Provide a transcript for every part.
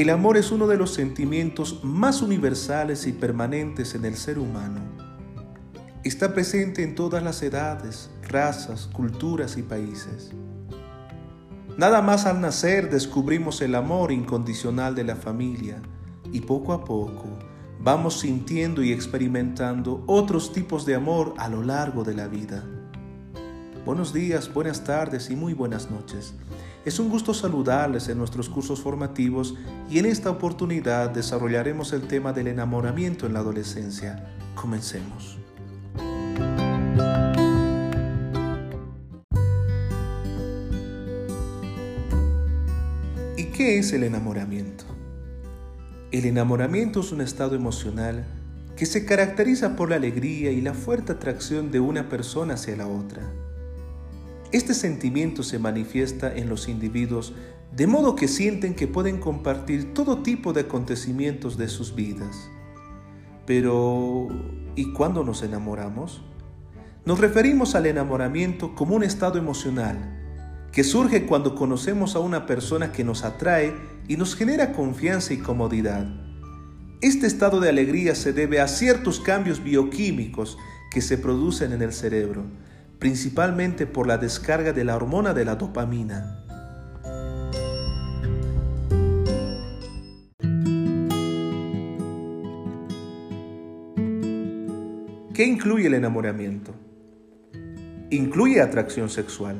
El amor es uno de los sentimientos más universales y permanentes en el ser humano. Está presente en todas las edades, razas, culturas y países. Nada más al nacer descubrimos el amor incondicional de la familia y poco a poco vamos sintiendo y experimentando otros tipos de amor a lo largo de la vida. Buenos días, buenas tardes y muy buenas noches. Es un gusto saludarles en nuestros cursos formativos y en esta oportunidad desarrollaremos el tema del enamoramiento en la adolescencia. Comencemos. ¿Y qué es el enamoramiento? El enamoramiento es un estado emocional que se caracteriza por la alegría y la fuerte atracción de una persona hacia la otra. Este sentimiento se manifiesta en los individuos de modo que sienten que pueden compartir todo tipo de acontecimientos de sus vidas. Pero, ¿y cuándo nos enamoramos? Nos referimos al enamoramiento como un estado emocional que surge cuando conocemos a una persona que nos atrae y nos genera confianza y comodidad. Este estado de alegría se debe a ciertos cambios bioquímicos que se producen en el cerebro, principalmente por la descarga de la hormona de la dopamina. ¿Qué incluye el enamoramiento? Incluye atracción sexual.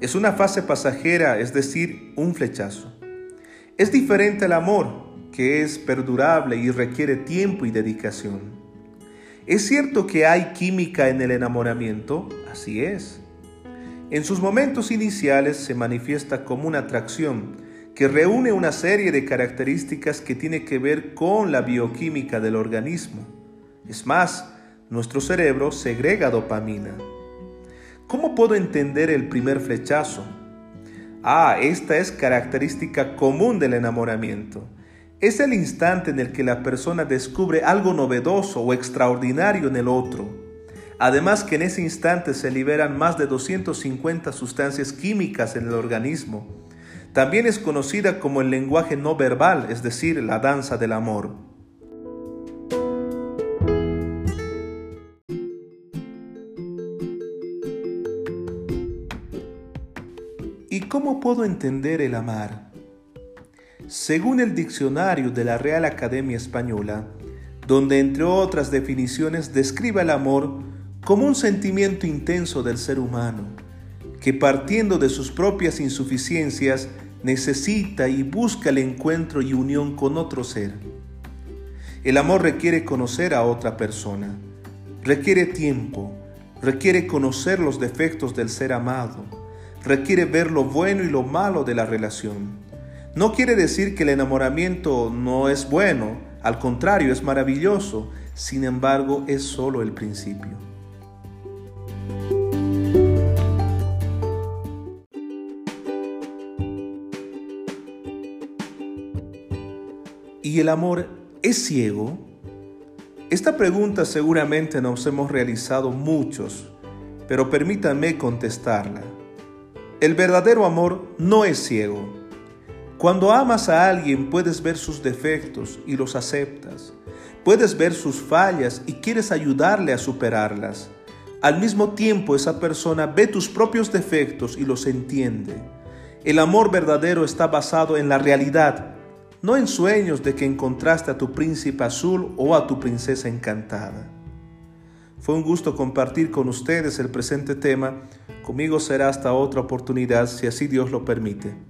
Es una fase pasajera, es decir, un flechazo. Es diferente al amor, que es perdurable y requiere tiempo y dedicación. ¿Es cierto que hay química en el enamoramiento? Así es. En sus momentos iniciales se manifiesta como una atracción que reúne una serie de características que tiene que ver con la bioquímica del organismo. Es más, nuestro cerebro segrega dopamina. ¿Cómo puedo entender el primer flechazo? Ah, esta es característica común del enamoramiento. Es el instante en el que la persona descubre algo novedoso o extraordinario en el otro. Además que en ese instante se liberan más de 250 sustancias químicas en el organismo. También es conocida como el lenguaje no verbal, es decir, la danza del amor. ¿Y cómo puedo entender el amar? Según el diccionario de la Real Academia Española, donde entre otras definiciones describe el amor como un sentimiento intenso del ser humano, que partiendo de sus propias insuficiencias necesita y busca el encuentro y unión con otro ser. El amor requiere conocer a otra persona, requiere tiempo, requiere conocer los defectos del ser amado, requiere ver lo bueno y lo malo de la relación no quiere decir que el enamoramiento no es bueno, al contrario, es maravilloso, sin embargo es solo el principio. ¿Y el amor es ciego? Esta pregunta seguramente nos hemos realizado muchos, pero permítanme contestarla. El verdadero amor no es ciego cuando amas a alguien puedes ver sus defectos y los aceptas. Puedes ver sus fallas y quieres ayudarle a superarlas. Al mismo tiempo esa persona ve tus propios defectos y los entiende. El amor verdadero está basado en la realidad, no en sueños de que encontraste a tu príncipe azul o a tu princesa encantada. Fue un gusto compartir con ustedes el presente tema. Conmigo será hasta otra oportunidad si así Dios lo permite.